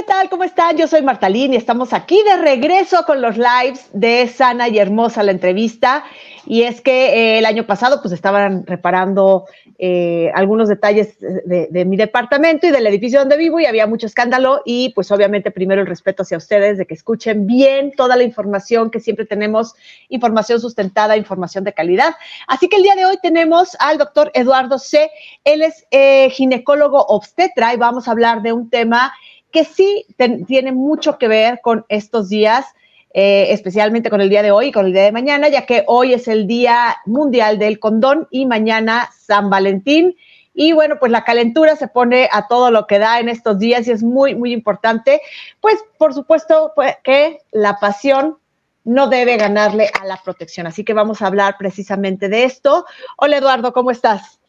¿qué tal? ¿Cómo están? Yo soy Martalín y estamos aquí de regreso con los lives de Sana y Hermosa la entrevista. Y es que eh, el año pasado pues estaban reparando eh, algunos detalles de, mi departamento y del edificio donde vivo y había mucho escándalo y pues obviamente primero el respeto hacia ustedes de que escuchen bien toda la información que siempre tenemos, información sustentada, información de calidad. Así que el día de hoy tenemos al doctor Eduardo C. Él es eh, ginecólogo obstetra y vamos a hablar de un tema que sí tiene mucho que ver con estos días, eh, especialmente con el día de hoy y con el día de mañana, ya que hoy es el Día Mundial del Condón y mañana San Valentín. Y bueno, pues la calentura se pone a todo lo que da en estos días y es muy, muy importante. Pues por supuesto pues, que la pasión no debe ganarle a la protección. Así que vamos a hablar precisamente de esto. Hola Eduardo, ¿cómo estás?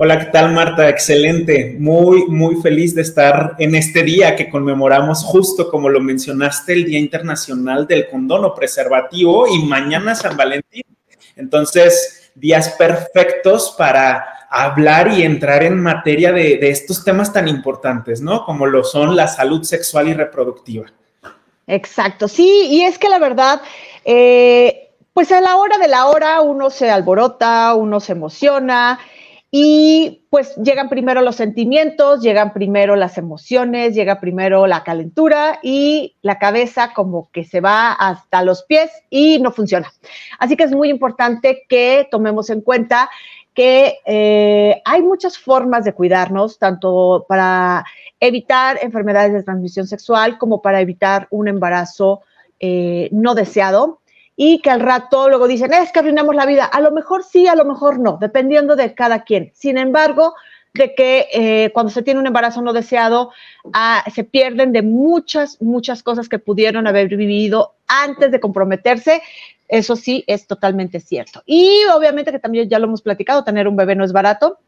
Hola, ¿qué tal Marta? Excelente. Muy, muy feliz de estar en este día que conmemoramos justo como lo mencionaste, el Día Internacional del Condono Preservativo y mañana San Valentín. Entonces, días perfectos para hablar y entrar en materia de, estos temas tan importantes, ¿no? Como lo son la salud sexual y reproductiva. Exacto, sí, y es que la verdad, eh, pues a la hora de la hora uno se alborota, uno se emociona y pues llegan primero los sentimientos, llegan primero las emociones, llega primero la calentura y la cabeza como que se va hasta los pies y no funciona. Así que es muy importante que tomemos en cuenta que eh, hay muchas formas de cuidarnos, tanto para evitar enfermedades de transmisión sexual como para evitar un embarazo eh, no deseado y que al rato luego dicen, es que arruinamos la vida. A lo mejor sí, a lo mejor no, dependiendo de cada quien. Sin embargo, de que eh, cuando se tiene un embarazo no deseado, ah, se pierden de muchas, muchas cosas que pudieron haber vivido antes de comprometerse. Eso sí, es totalmente cierto. Y obviamente que también ya lo hemos platicado, tener un bebé no es barato.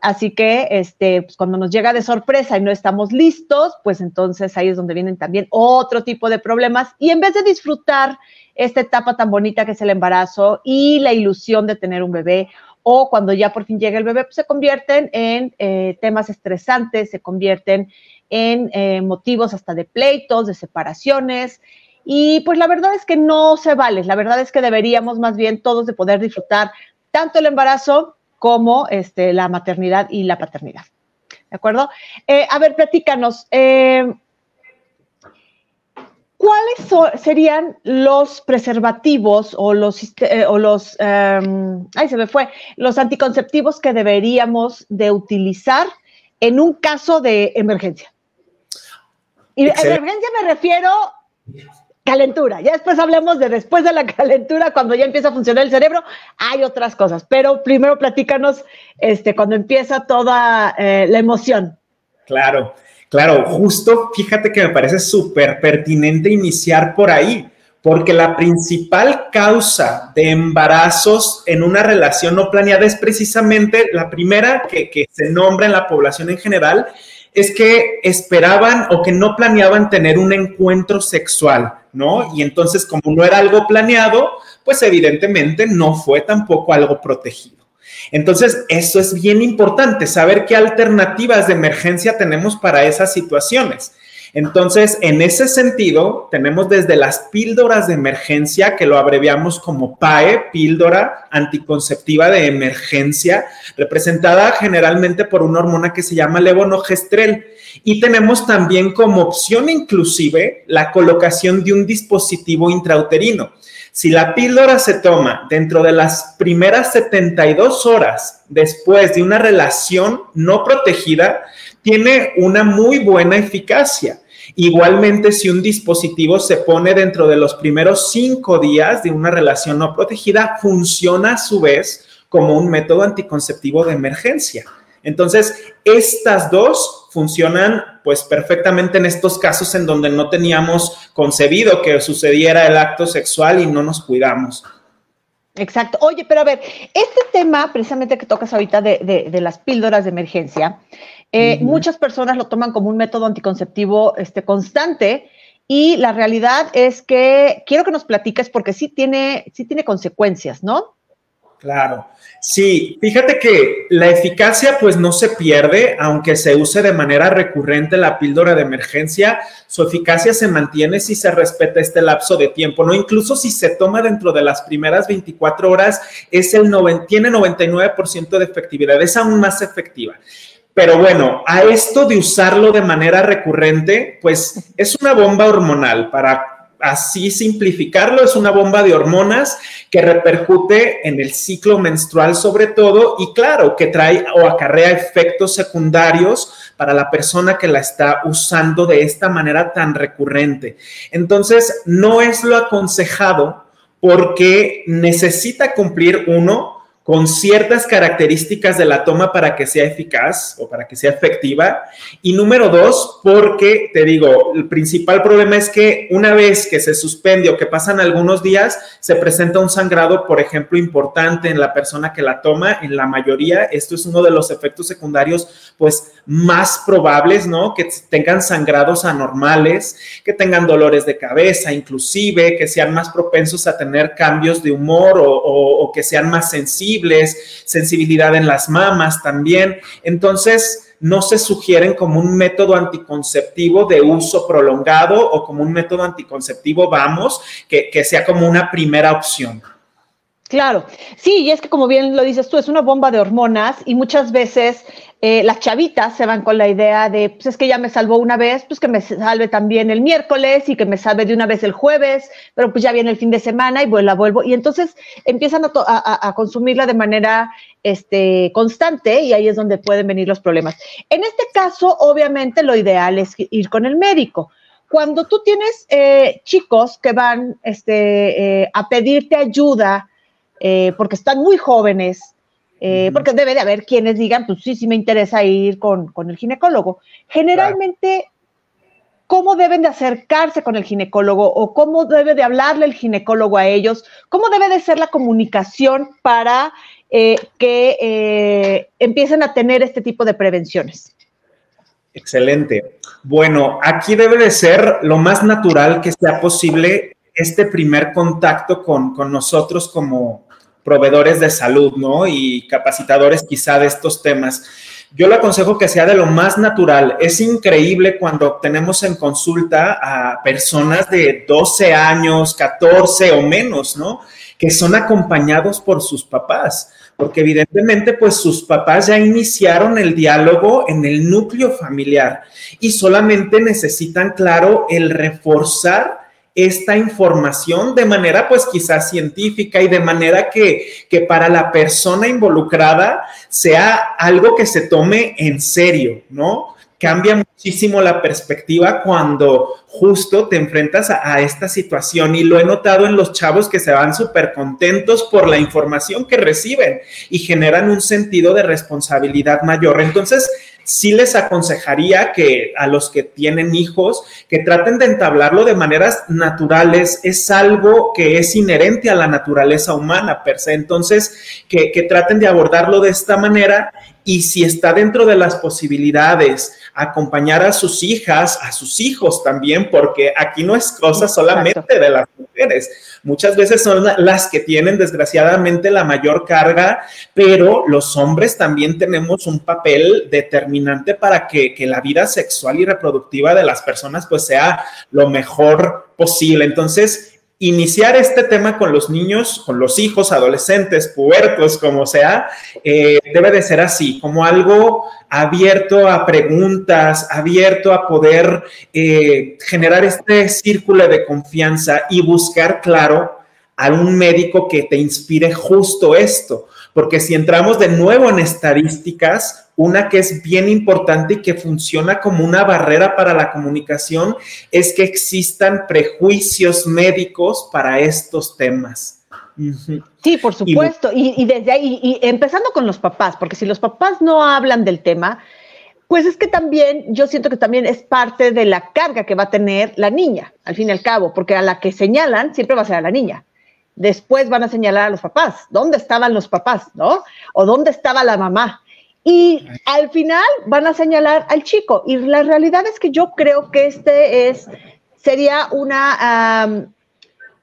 Así que este, pues cuando nos llega de sorpresa y no estamos listos, pues entonces ahí es donde vienen también otro tipo de problemas. Y en vez de disfrutar esta etapa tan bonita que es el embarazo y la ilusión de tener un bebé, o cuando ya por fin llega el bebé, pues se convierten en eh, temas estresantes, se convierten en eh, motivos hasta de pleitos, de separaciones. Y pues la verdad es que no se vale, la verdad es que deberíamos más bien todos de poder disfrutar tanto el embarazo como este, la maternidad y la paternidad. ¿De acuerdo? Eh, a ver, platícanos. Eh, ¿Cuáles serían los preservativos o los, eh, o los em, ay, se me fue, los anticonceptivos que deberíamos de utilizar en un caso de emergencia? Y de emergencia me refiero calentura. Ya después hablemos de después de la calentura, cuando ya empieza a funcionar el cerebro, hay otras cosas. Pero primero platícanos este, cuando empieza toda eh, la emoción. Claro, claro, justo fíjate que me parece súper pertinente iniciar por ahí, porque la principal causa de embarazos en una relación no planeada es precisamente la primera que, que se nombra en la población en general, es que esperaban o que no planeaban tener un encuentro sexual, ¿no? Y entonces, como no era algo planeado, pues evidentemente no fue tampoco algo protegido. Entonces, eso es bien importante, saber qué alternativas de emergencia tenemos para esas situaciones. Entonces, en ese sentido, tenemos desde las píldoras de emergencia, que lo abreviamos como PAE, píldora anticonceptiva de emergencia, representada generalmente por una hormona que se llama levonorgestrel. Y tenemos también como opción inclusive la colocación de un dispositivo intrauterino. Si la píldora se toma dentro de las primeras 72 horas después de una relación no protegida, tiene una muy buena eficacia. Igualmente, si un dispositivo se pone dentro de los primeros cinco días de una relación no protegida, funciona a su vez como un método anticonceptivo de emergencia. Entonces, estas dos funcionan pues perfectamente en estos casos en donde no teníamos concebido que sucediera el acto sexual y no nos cuidamos. Exacto. Oye, pero a ver, este tema precisamente que tocas ahorita de, de las píldoras de emergencia, eh, muchas personas lo toman como un método anticonceptivo este, constante y la realidad es que quiero que nos platiques porque sí tiene, sí tiene consecuencias, ¿no? Claro. Sí, fíjate que la eficacia pues no se pierde, aunque se use de manera recurrente la píldora de emergencia, su eficacia se mantiene si se respeta este lapso de tiempo, ¿no? Incluso si se toma dentro de las primeras 24 horas, es el tiene 99% de efectividad, es aún más efectiva. Pero bueno, a esto de usarlo de manera recurrente, pues es una bomba hormonal para así simplificarlo, es una bomba de hormonas que repercute en el ciclo menstrual sobre todo y claro, que trae o acarrea efectos secundarios para la persona que la está usando de esta manera tan recurrente. Entonces, no es lo aconsejado porque necesita cumplir uno con ciertas características de la toma para que sea eficaz o para que sea efectiva. Y número dos, porque te digo, el principal problema es que una vez que se suspende o que pasan algunos días, se presenta un sangrado, por ejemplo, importante en la persona que la toma. En la mayoría, esto es uno de los efectos secundarios, pues, más probables, ¿no? Que tengan sangrados anormales, que tengan dolores de cabeza, inclusive, que sean más propensos a tener cambios de humor o, o que sean más sensibles sensibilidad en las mamas también. Entonces, no se sugieren como un método anticonceptivo de uso prolongado o como un método anticonceptivo, vamos, que, que sea como una primera opción. Claro, sí, y es que como bien lo dices tú, es una bomba de hormonas y muchas veces eh, las chavitas se van con la idea de, pues es que ya me salvó una vez, pues que me salve también el miércoles y que me salve de una vez el jueves, pero pues ya viene el fin de semana y la vuelvo. Y entonces empiezan a, consumirla de manera este, constante y ahí es donde pueden venir los problemas. En este caso, obviamente, lo ideal es ir con el médico. Cuando tú tienes eh, chicos que van este, eh, a pedirte ayuda, eh, porque están muy jóvenes, eh, porque debe de haber quienes digan, pues sí, sí me interesa ir con, el ginecólogo. Generalmente, ¿cómo deben de acercarse con el ginecólogo o cómo debe de hablarle el ginecólogo a ellos? ¿Cómo debe de ser la comunicación para eh, que empiecen a tener este tipo de prevenciones? Excelente. Bueno, aquí debe de ser lo más natural que sea posible este primer contacto con, con nosotros como, proveedores de salud, ¿no? Y capacitadores quizá de estos temas. Yo le aconsejo que sea de lo más natural. Es increíble cuando tenemos en consulta a personas de 12 años, 14 o menos, ¿no? Que son acompañados por sus papás, porque evidentemente pues sus papás ya iniciaron el diálogo en el núcleo familiar y solamente necesitan, claro, el reforzar esta información de manera pues quizás científica y de manera que, que para la persona involucrada sea algo que se tome en serio, ¿no? Cambia muchísimo la perspectiva cuando justo te enfrentas a, esta situación y lo he notado en los chavos que se van súper contentos por la información que reciben y generan un sentido de responsabilidad mayor. Entonces, sí les aconsejaría que a los que tienen hijos, que traten de entablarlo de maneras naturales. Es algo que es inherente a la naturaleza humana per se. Entonces, que, que traten de abordarlo de esta manera y si está dentro de las posibilidades, acompañar a sus hijas, a sus hijos también, porque aquí no es cosa solamente de las mujeres muchas veces son las que tienen desgraciadamente la mayor carga, pero los hombres también tenemos un papel determinante para que, la vida sexual y reproductiva de las personas pues sea lo mejor posible. Entonces, iniciar este tema con los niños, con los hijos, adolescentes, pubertos, como sea, eh, debe de ser así, como algo abierto a preguntas, abierto a poder eh, generar este círculo de confianza y buscar, claro, a un médico que te inspire justo esto. Porque si entramos de nuevo en estadísticas, una que es bien importante y que funciona como una barrera para la comunicación es que existan prejuicios médicos para estos temas. Sí, por supuesto. Y, desde ahí, y empezando con los papás, porque si los papás no hablan del tema, pues es que también yo siento que también es parte de la carga que va a tener la niña, al fin y al cabo, porque a la que señalan siempre va a ser a la niña después van a señalar a los papás, ¿dónde estaban los papás, no? O dónde estaba la mamá. Y al final van a señalar al chico. Y la realidad es que yo creo que este es, sería una,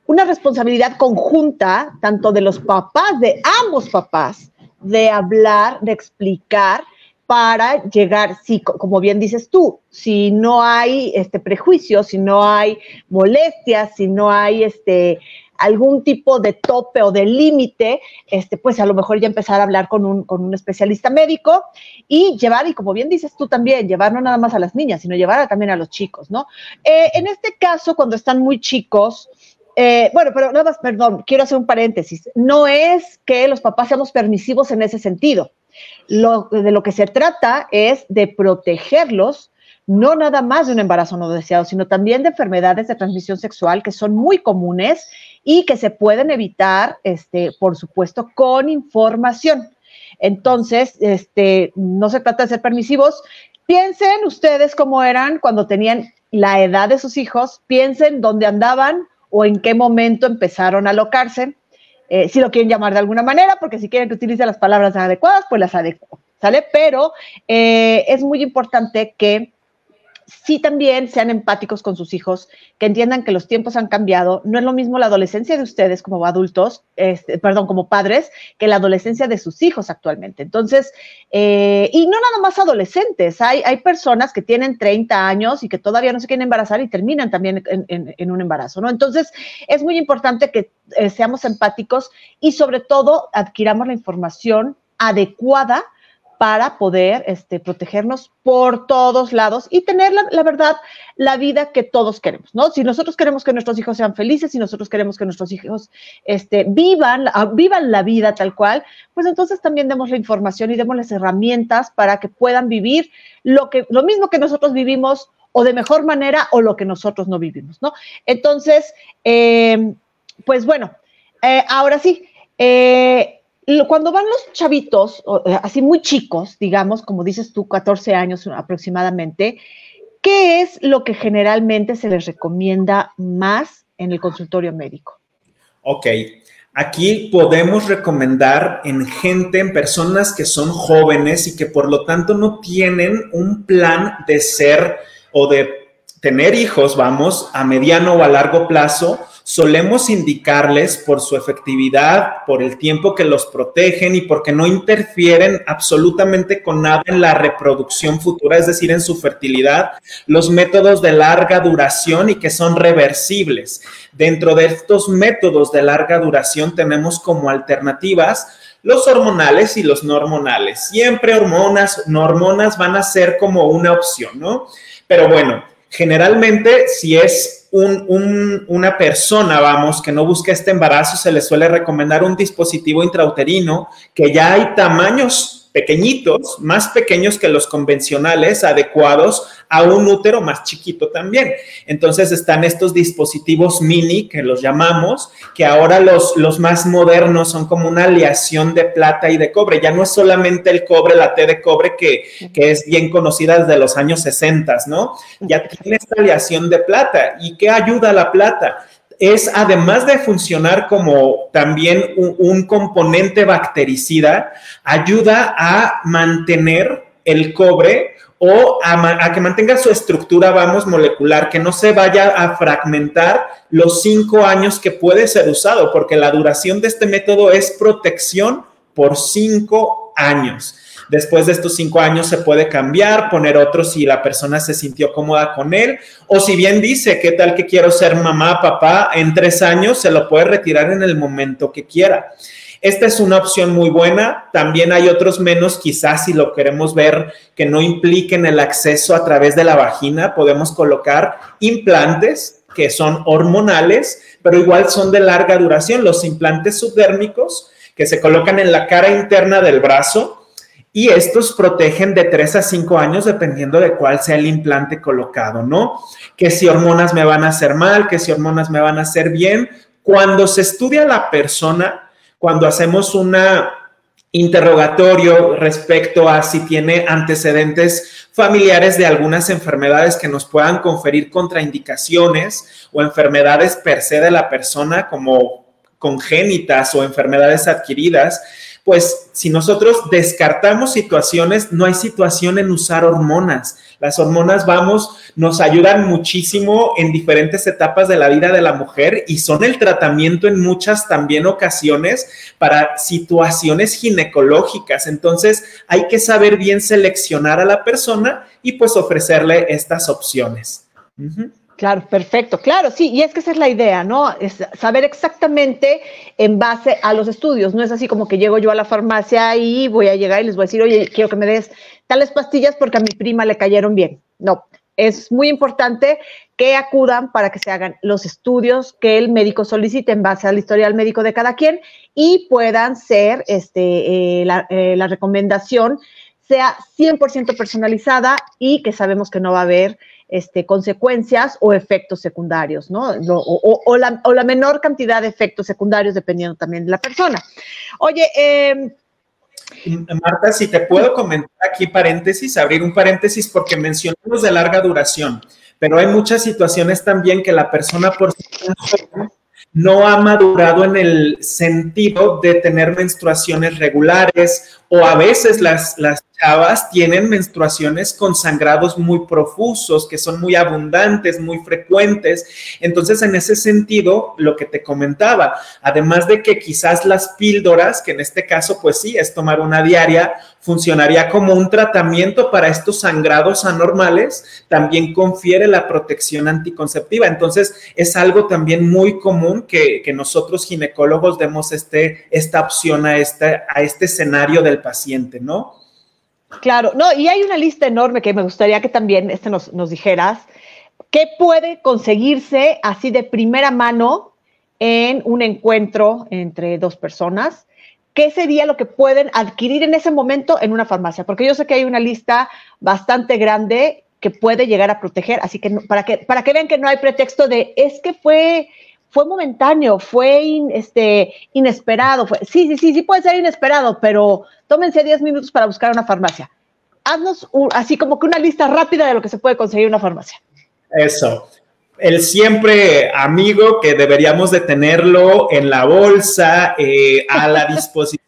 una responsabilidad conjunta, tanto de los papás, de ambos papás, de hablar, de explicar para llegar, como bien dices tú, si no hay este prejuicio, si no hay molestias, si no hay este algún tipo de tope o de límite, este, pues a lo mejor ya empezar a hablar con un, con un especialista médico y llevar, y como bien dices tú también, llevar no nada más a las niñas, sino llevar también a los chicos, ¿no? Eh, en este caso, cuando están muy chicos, eh, bueno, pero nada más, perdón, quiero hacer un paréntesis. No es que los papás seamos permisivos en ese sentido. Lo, de lo que se trata es de protegerlos, no nada más de un embarazo no deseado, sino también de enfermedades de transmisión sexual que son muy comunes y que se pueden evitar, este, por supuesto, con información. Entonces, este, no se trata de ser permisivos. Piensen ustedes cómo eran cuando tenían la edad de sus hijos, piensen dónde andaban, o en qué momento empezaron a alocarse, eh, si lo quieren llamar de alguna manera, porque si quieren que utilice las palabras adecuadas, pues las adecuo, ¿sale? Pero eh, es muy importante que sí también sean empáticos con sus hijos, que entiendan que los tiempos han cambiado. No es lo mismo la adolescencia de ustedes como adultos, este, perdón, como padres, que la adolescencia de sus hijos actualmente. Entonces, eh, y no nada más adolescentes, hay, hay personas que tienen 30 años y que todavía no se quieren embarazar y terminan también en, un embarazo, ¿no? Entonces, es muy importante que eh, seamos empáticos y sobre todo adquiramos la información adecuada para poder este, protegernos por todos lados y tener, la, verdad, la vida que todos queremos, ¿no? Si nosotros queremos que nuestros hijos sean felices, si nosotros queremos que nuestros hijos este, vivan, ah, vivan la vida tal cual, pues entonces también demos la información y demos las herramientas para que puedan vivir lo, que, lo mismo que nosotros vivimos o de mejor manera o lo que nosotros no vivimos, ¿no? Entonces, eh, pues bueno, eh, ahora sí, eh, cuando van los chavitos, así muy chicos, digamos, como dices tú, 14 años aproximadamente, ¿qué es lo que generalmente se les recomienda más en el consultorio médico? Ok, aquí podemos recomendar en gente, en personas que son jóvenes y que por lo tanto no tienen un plan de ser o de tener hijos, vamos, a mediano o a largo plazo, solemos indicarles por su efectividad, por el tiempo que los protegen y porque no interfieren absolutamente con nada en la reproducción futura, es decir, en su fertilidad, los métodos de larga duración y que son reversibles. Dentro de estos métodos de larga duración tenemos como alternativas los hormonales y los no hormonales. Siempre hormonas, no hormonas van a ser como una opción, ¿no? Pero bueno, Generalmente, si es una persona, vamos, que no busca este embarazo, se le suele recomendar un dispositivo intrauterino que ya hay tamaños pequeñitos, más pequeños que los convencionales, adecuados a un útero más chiquito también. Entonces están estos dispositivos mini, que los llamamos, que ahora los, los más modernos son como una aleación de plata y de cobre. Ya no es solamente el cobre, la T de cobre, que, que es bien conocida desde los años 60, ¿no? Ya tiene esta aleación de plata. ¿Y qué ayuda a la plata? Es además de funcionar como también un, componente bactericida, ayuda a mantener el cobre o a, que mantenga su estructura, vamos, molecular, que no se vaya a fragmentar los cinco años que puede ser usado, porque la duración de este método es protección por cinco años. Después de estos cinco años se puede cambiar, poner otro si la persona se sintió cómoda con él, o si bien dice, ¿qué tal que quiero ser mamá, papá? En tres años se lo puede retirar en el momento que quiera. Esta es una opción muy buena. También hay otros menos, quizás si lo queremos ver, que no impliquen el acceso a través de la vagina. Podemos colocar implantes que son hormonales, pero igual son de larga duración. Los implantes subdérmicos que se colocan en la cara interna del brazo y estos protegen de 3 a 5 años dependiendo de cuál sea el implante colocado, ¿no? Que si hormonas me van a hacer mal, que si hormonas me van a hacer bien. Cuando se estudia la persona, cuando hacemos un interrogatorio respecto a si tiene antecedentes familiares de algunas enfermedades que nos puedan conferir contraindicaciones o enfermedades per se de la persona como congénitas o enfermedades adquiridas, pues si nosotros descartamos situaciones, no hay situación en usar hormonas. Las hormonas, vamos, nos ayudan muchísimo en diferentes etapas de la vida de la mujer y son el tratamiento en muchas también ocasiones para situaciones ginecológicas. Entonces, hay que saber bien seleccionar a la persona y pues ofrecerle estas opciones. Claro, perfecto, claro, sí, y es que esa es la idea, ¿no? Es saber exactamente en base a los estudios, no es así como que llego yo a la farmacia y voy a llegar y les voy a decir, oye, quiero que me des tales pastillas porque a mi prima le cayeron bien. No, es muy importante que acudan para que se hagan los estudios que el médico solicite en base al historial médico de cada quien y puedan ser, este, eh, la, eh, la recomendación sea 100% personalizada y que sabemos que no va a haber este, consecuencias o efectos secundarios, ¿no? O, la, menor cantidad de efectos secundarios dependiendo también de la persona. Oye, em, Marta, si te puedo comentar aquí paréntesis, abrir un paréntesis porque mencionamos de larga duración, pero hay muchas situaciones también que la persona por no ha madurado en el sentido de tener menstruaciones regulares o a veces las, las chavas tienen menstruaciones con sangrados muy profusos, que son muy abundantes, muy frecuentes. Entonces, en ese sentido, lo que te comentaba, además de que quizás las píldoras, que en este caso, pues sí, es tomar una diaria, funcionaría como un tratamiento para estos sangrados anormales, también confiere la protección anticonceptiva. Entonces, es algo también muy común que, nosotros ginecólogos demos este, esta opción a este, a este escenario del paciente, ¿no? Claro, no, y hay una lista enorme que me gustaría que también este nos, nos dijeras. ¿Qué puede conseguirse así de primera mano en un encuentro entre dos personas? ¿Qué sería lo que pueden adquirir en ese momento en una farmacia? Porque yo sé que hay una lista bastante grande que puede llegar a proteger, así que para que para que vean que no hay pretexto de es que fue fue momentáneo, fue este, inesperado. Fue, sí, sí, sí, sí puede ser inesperado, pero tómense 10 minutos para buscar una farmacia. Haznos así como que una lista rápida de lo que se puede conseguir en una farmacia. Eso. El siempre amigo que deberíamos de tenerlo en la bolsa, eh, a la disposición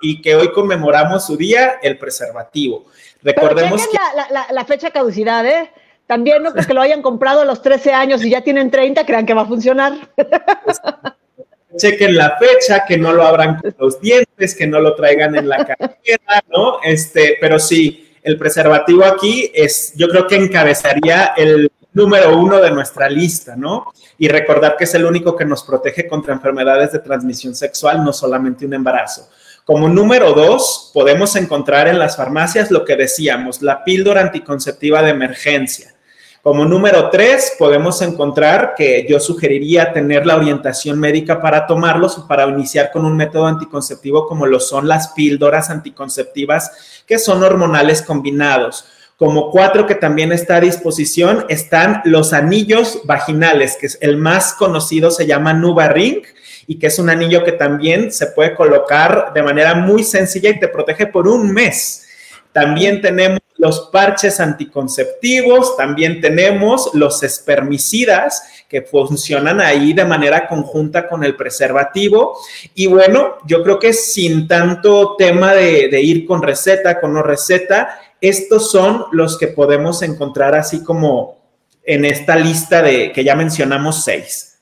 y que hoy conmemoramos su día, el preservativo. Recordemos que... La, la, la fecha de caducidad, ¿eh? También no porque lo hayan comprado a los 13 años y ya tienen 30, crean que va a funcionar. Chequen la fecha, que no lo abran con los dientes, que no lo traigan en la cartera, ¿no? Este, pero sí, el preservativo aquí es, yo creo que encabezaría el número uno de nuestra lista, ¿no? Y recordar que es el único que nos protege contra enfermedades de transmisión sexual, no solamente un embarazo. Como número dos, podemos encontrar en las farmacias lo que decíamos, la píldora anticonceptiva de emergencia. Como número tres, podemos encontrar que yo sugeriría tener la orientación médica para tomarlos o para iniciar con un método anticonceptivo como lo son las píldoras anticonceptivas que son hormonales combinados. Como cuatro que también está a disposición están los anillos vaginales, que es el más conocido, se llama Nuva Ring y que es un anillo que también se puede colocar de manera muy sencilla y te protege por un mes. También tenemos los parches anticonceptivos, también tenemos los espermicidas que funcionan ahí de manera conjunta con el preservativo. Y bueno, yo creo que sin tanto tema de, ir con receta, con no receta, estos son los que podemos encontrar así como en esta lista de que ya mencionamos seis.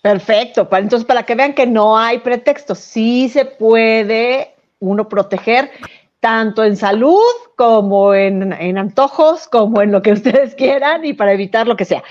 Perfecto, entonces para que vean que no hay pretexto, sí se puede uno proteger tanto en salud como en, antojos, como en lo que ustedes quieran y para evitar lo que sea.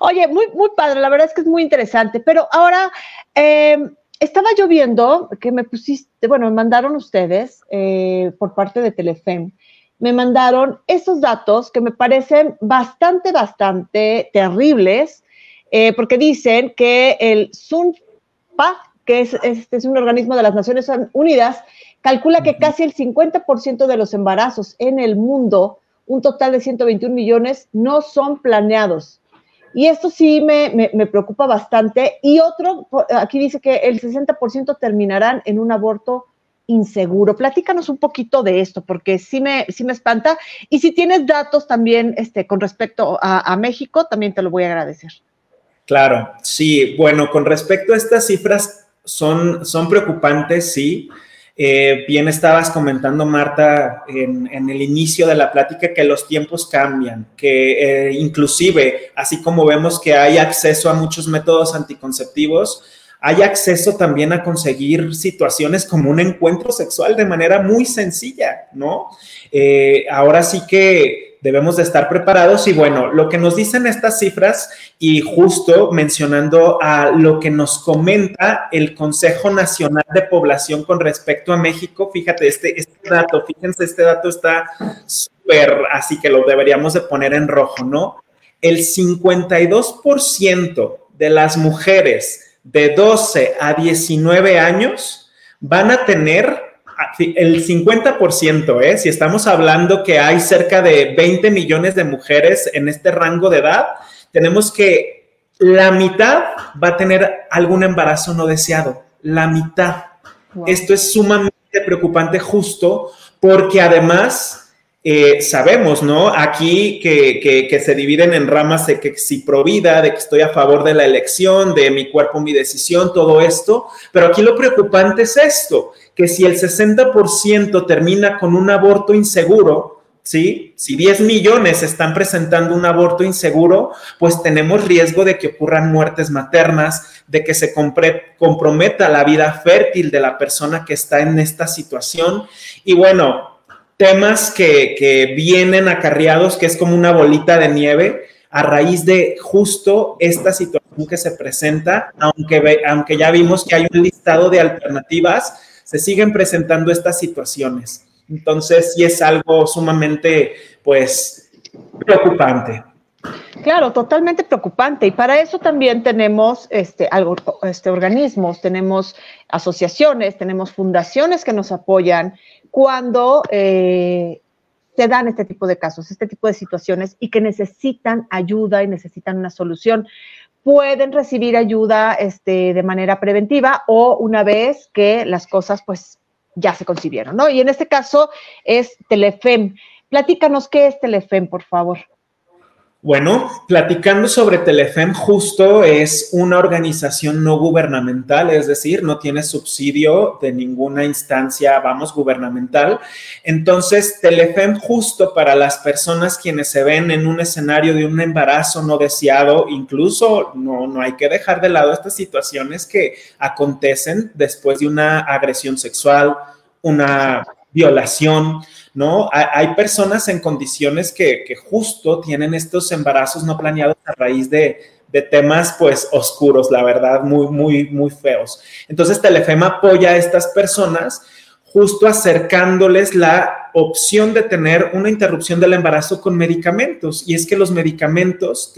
Oye, muy, muy padre, la verdad es que es muy interesante, pero ahora em, estaba yo viendo que me pusiste, bueno, me mandaron ustedes eh, por parte de Telefem, me mandaron esos datos que me parecen bastante, bastante terribles, eh, porque dicen que el SUNPA, que es, es un organismo de las Naciones Unidas, calcula que casi el 50% de los embarazos en el mundo, un total de 121 millones, no son planeados. Y esto sí me, preocupa bastante. Y otro, aquí dice que el 60% terminarán en un aborto inseguro. Platícanos un poquito de esto, porque sí me, sí me espanta. Y si tienes datos también este, con respecto a, a México, también te lo voy a agradecer. Claro, sí. Bueno, con respecto a estas cifras, son, son preocupantes, sí. Eh, bien estabas comentando, Marta, en, el inicio de la plática que los tiempos cambian, que eh, inclusive, así como vemos que hay acceso a muchos métodos anticonceptivos, hay acceso también a conseguir situaciones como un encuentro sexual de manera muy sencilla, ¿no? Eh, ahora sí que debemos de estar preparados y bueno, lo que nos dicen estas cifras y justo mencionando a lo que nos comenta el Consejo Nacional de Población con respecto a México, fíjate, este, este dato, fíjense, este dato está súper, así que lo deberíamos de poner en rojo, ¿no? El 52% de las mujeres de 12 a 19 años van a tener el 50%, ¿eh? si estamos hablando que hay cerca de 20 millones de mujeres en este rango de edad, tenemos que la mitad va a tener algún embarazo no deseado, la mitad. Esto es sumamente preocupante justo porque además eh, sabemos, ¿no? Aquí que, que, se dividen en ramas de que si provida, de que estoy a favor de la elección, de mi cuerpo, mi decisión, todo esto, pero aquí lo preocupante es esto, que si el 60% termina con un aborto inseguro, ¿sí? Si 10 millones están presentando un aborto inseguro, pues tenemos riesgo de que ocurran muertes maternas, de que se comprometa la vida fértil de la persona que está en esta situación. Y bueno, temas que, vienen acarreados, que es como una bolita de nieve a raíz de justo esta situación que se presenta, aunque, aunque ya vimos que hay un listado de alternativas, se siguen presentando estas situaciones. Entonces, sí es algo sumamente, pues, preocupante. Claro, totalmente preocupante. Y para eso también tenemos este, algo, este, organismos, tenemos asociaciones, tenemos fundaciones que nos apoyan cuando eh, se dan este tipo de casos, este tipo de situaciones y que necesitan ayuda y necesitan una solución. Pueden recibir ayuda este, de manera preventiva o una vez que las cosas pues ya se concibieron, ¿no? Y en este caso es Telefem. Platícanos qué es Telefem, por favor. Bueno, platicando sobre Telefem, justo es una organización no gubernamental, es decir, no tiene subsidio de ninguna instancia, vamos, gubernamental. Entonces, Telefem justo para las personas quienes se ven en un escenario de un embarazo no deseado, incluso no, no hay que dejar de lado estas situaciones que acontecen después de una agresión sexual, una violación, ¿no? Hay, personas en condiciones que, justo tienen estos embarazos no planeados a raíz de, temas pues oscuros, la verdad, muy, muy, muy feos. Entonces Telefema apoya a estas personas justo acercándoles la opción de tener una interrupción del embarazo con medicamentos. Y es que los medicamentos,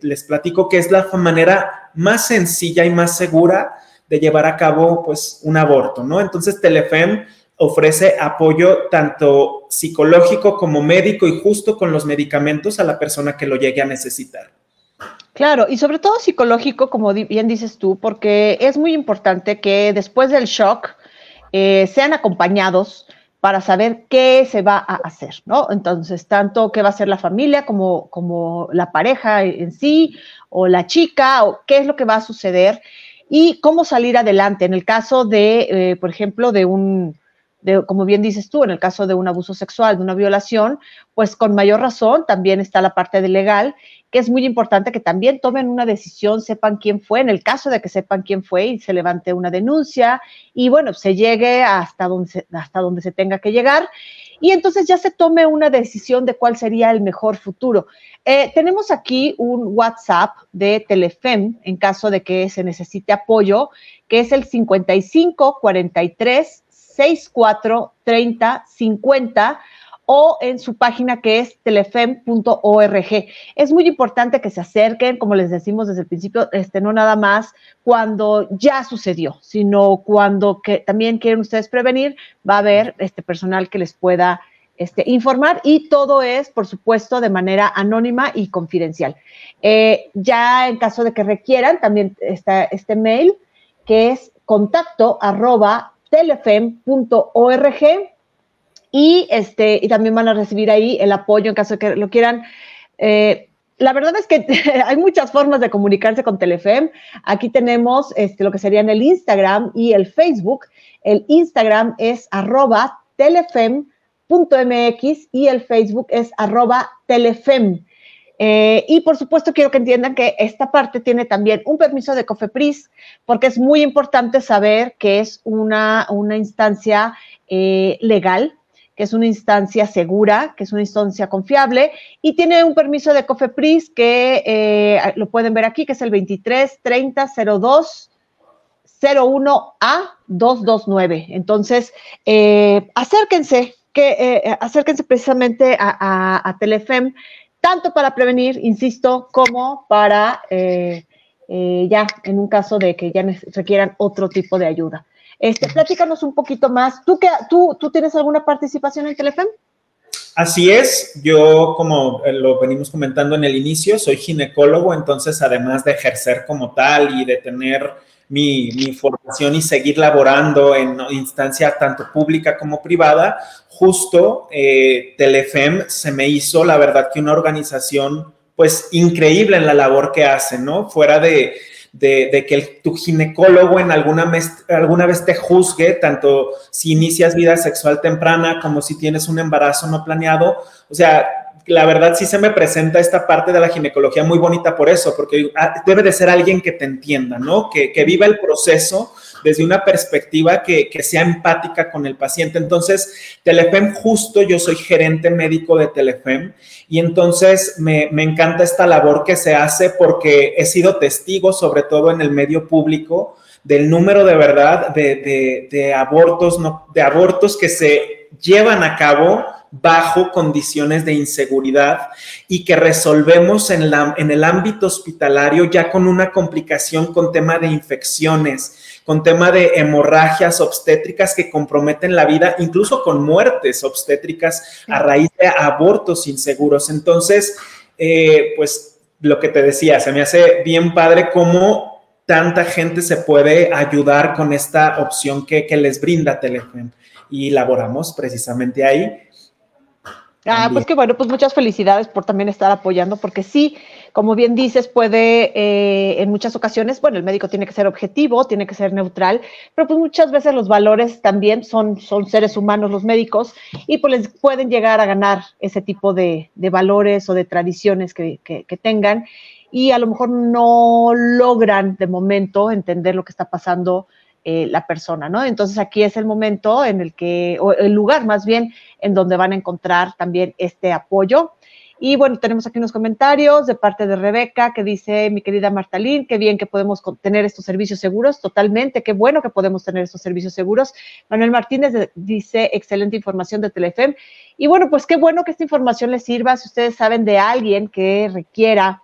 les platico que es la manera más sencilla y más segura de llevar a cabo pues un aborto, ¿no? Entonces Telefem ofrece apoyo tanto psicológico como médico y justo con los medicamentos a la persona que lo llegue a necesitar. Claro, y sobre todo psicológico, como bien dices tú, porque es muy importante que después del shock eh, sean acompañados para saber qué se va a hacer, ¿no? Entonces, tanto qué va a hacer la familia como, como la pareja en sí, o la chica, o qué es lo que va a suceder y cómo salir adelante. En el caso de, eh, por ejemplo, de un, como bien dices tú, en el caso de un abuso sexual, de una violación, pues con mayor razón también está la parte de legal, que es muy importante que también tomen una decisión, sepan quién fue, en el caso de que sepan quién fue y se levante una denuncia y bueno, se llegue hasta donde se, hasta donde se tenga que llegar y entonces ya se tome una decisión de cuál sería el mejor futuro. Eh, tenemos aquí un WhatsApp de Telefem en caso de que se necesite apoyo, que es el 55 43 64 30 50 o en su página que es telefem.org. Es muy importante que se acerquen, como les decimos desde el principio, este, no nada más cuando ya sucedió, sino cuando que también quieren ustedes prevenir, va a haber este personal que les pueda este, informar y todo es, por supuesto, de manera anónima y confidencial. Eh, ya en caso de que requieran, también está este mail que es contacto arroba telefem.org y, este, y también van a recibir ahí el apoyo en caso que lo quieran. Eh, la verdad es que hay muchas formas de comunicarse con Telefem. Aquí tenemos este, lo que serían el Instagram y el Facebook. El Instagram es arroba telefem.mx y el Facebook es arroba telefem. Eh, y por supuesto quiero que entiendan que esta parte tiene también un permiso de COFEPRIS, porque es muy importante saber que es una, una instancia eh, legal, que es una instancia segura, que es una instancia confiable y tiene un permiso de COFEPRIS que eh, lo pueden ver aquí, que es el 23 30 02 01A 229. Entonces, acérquense, que, acérquense precisamente a, a, Telefem, tanto para prevenir, insisto, como para ya en un caso de que ya requieran otro tipo de ayuda. Este, platícanos un poquito más. ¿Tú, qué, tú, ¿Tú tienes alguna participación en Telefem? Así es, yo como lo venimos comentando en el inicio, soy ginecólogo, entonces además de ejercer como tal y de tener mi, formación y seguir laborando en instancia tanto pública como privada, justo eh, Telefem se me hizo, la verdad, que una organización pues increíble en la labor que hace, ¿no? Fuera de, de, que tu ginecólogo en alguna, alguna vez te juzgue, tanto si inicias vida sexual temprana como si tienes un embarazo no planeado. O sea, la verdad sí se me presenta esta parte de la ginecología muy bonita por eso, porque ah, debe de ser alguien que te entienda, ¿no? Que, que viva el proceso desde una perspectiva que, sea empática con el paciente. Entonces, Telefem, justo yo soy gerente médico de Telefem y entonces me, encanta esta labor que se hace porque he sido testigo, sobre todo en el medio público, del número de verdad de, abortos, no, de abortos que se llevan a cabo bajo condiciones de inseguridad y que resolvemos en, la, en el ámbito hospitalario ya con una complicación con tema de infecciones, con tema de hemorragias obstétricas que comprometen la vida, incluso con muertes obstétricas a raíz de abortos inseguros. Entonces, eh, pues lo que te decía, se me hace bien padre cómo tanta gente se puede ayudar con esta opción que, les brinda Teléfono. Y laboramos precisamente ahí. Ah, pues que bueno, pues muchas felicidades por también estar apoyando, porque sí, como bien dices, puede eh, en muchas ocasiones, bueno, el médico tiene que ser objetivo, tiene que ser neutral, pero pues muchas veces los valores también son, son seres humanos los médicos y pues les pueden llegar a ganar ese tipo de, valores o de tradiciones que, tengan y a lo mejor no logran de momento entender lo que está pasando eh, la persona, ¿no? Entonces aquí es el momento en el que, o el lugar más bien, en donde van a encontrar también este apoyo. Y bueno, tenemos aquí unos comentarios de parte de Rebeca que dice, mi querida Martalín, qué bien que podemos tener estos servicios seguros, totalmente, qué bueno que podemos tener estos servicios seguros. Manuel Martínez dice, excelente información de Telefem. Y bueno, pues qué bueno que esta información les sirva. Si ustedes saben de alguien que requiera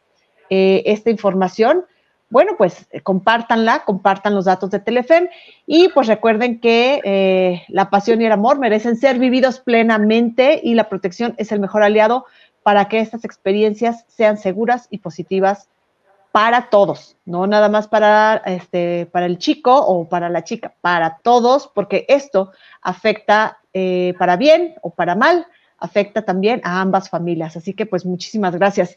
eh, esta información, bueno, pues eh, compártanla, compartan los datos de Telefem y pues recuerden que eh, la pasión y el amor merecen ser vividos plenamente y la protección es el mejor aliado para que estas experiencias sean seguras y positivas para todos, no nada más para, este, para el chico o para la chica, para todos, porque esto afecta eh, para bien o para mal, afecta también a ambas familias. Así que pues muchísimas gracias.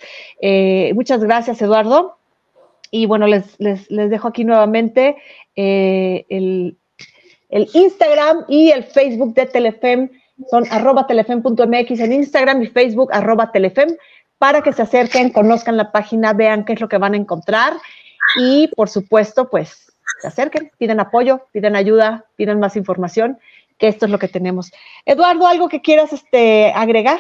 Muchas gracias, Eduardo. Y bueno, les, les, dejo aquí nuevamente eh, el, el Instagram y el Facebook de Telefem son arroba telefem.mx en Instagram y Facebook arroba telefem para que se acerquen, conozcan la página, vean qué es lo que van a encontrar y por supuesto, pues se acerquen, piden apoyo, piden ayuda, piden más información, que esto es lo que tenemos. Eduardo, ¿algo que quieras este, agregar?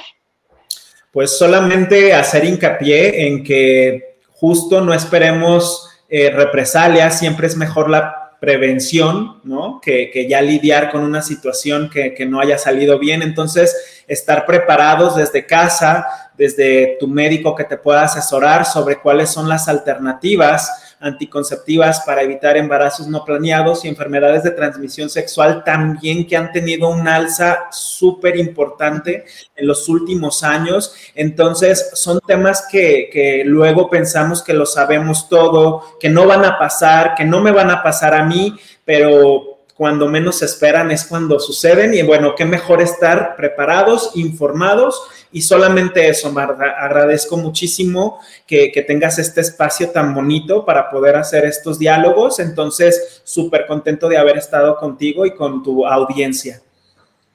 Pues solamente hacer hincapié en que justo no esperemos eh, represalias, siempre es mejor la prevención, ¿no? Que, ya lidiar con una situación que, que, no haya salido bien. Entonces, estar preparados desde casa, desde tu médico que te pueda asesorar sobre cuáles son las alternativas anticonceptivas para evitar embarazos no planeados y enfermedades de transmisión sexual también que han tenido un alza súper importante en los últimos años. Entonces, son temas que, que luego pensamos que lo sabemos todo, que no van a pasar, que no me van a pasar a mí, pero cuando menos se esperan es cuando suceden y bueno, qué mejor estar preparados, informados y solamente eso, Marta, agradezco muchísimo que, que tengas este espacio tan bonito para poder hacer estos diálogos, entonces súper contento de haber estado contigo y con tu audiencia.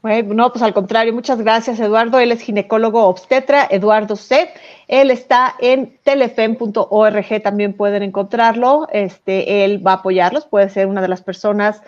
Bueno, no, pues al contrario, muchas gracias Eduardo. Él es ginecólogo obstetra, Eduardo C. Él está en telefem.org, también pueden encontrarlo. Este, él va a apoyarlos, puede ser una de las personas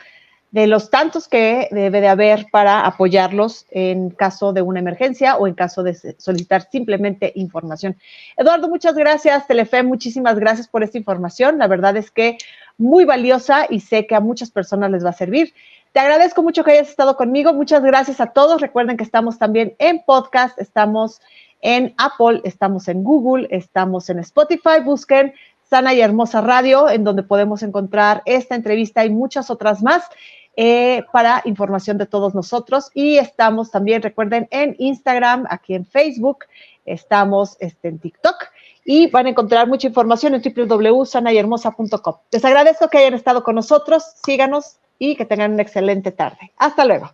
de los tantos que debe de haber para apoyarlos en caso de una emergencia o en caso de solicitar simplemente información. Eduardo, muchas gracias. Telefem, muchísimas gracias por esta información. La verdad es que muy valiosa y sé que a muchas personas les va a servir. Te agradezco mucho que hayas estado conmigo. Muchas gracias a todos. Recuerden que estamos también en podcast, estamos en Apple, estamos en Google, estamos en Spotify. Busquen Sana y Hermosa Radio, en donde podemos encontrar esta entrevista y muchas otras más. Eh, para información de todos nosotros. Y estamos también, recuerden, en Instagram, aquí en Facebook, estamos este, en TikTok y van a encontrar mucha información en www.sanayhermosa.com. Les agradezco que hayan estado con nosotros, síganos, y que tengan una excelente tarde. Hasta luego.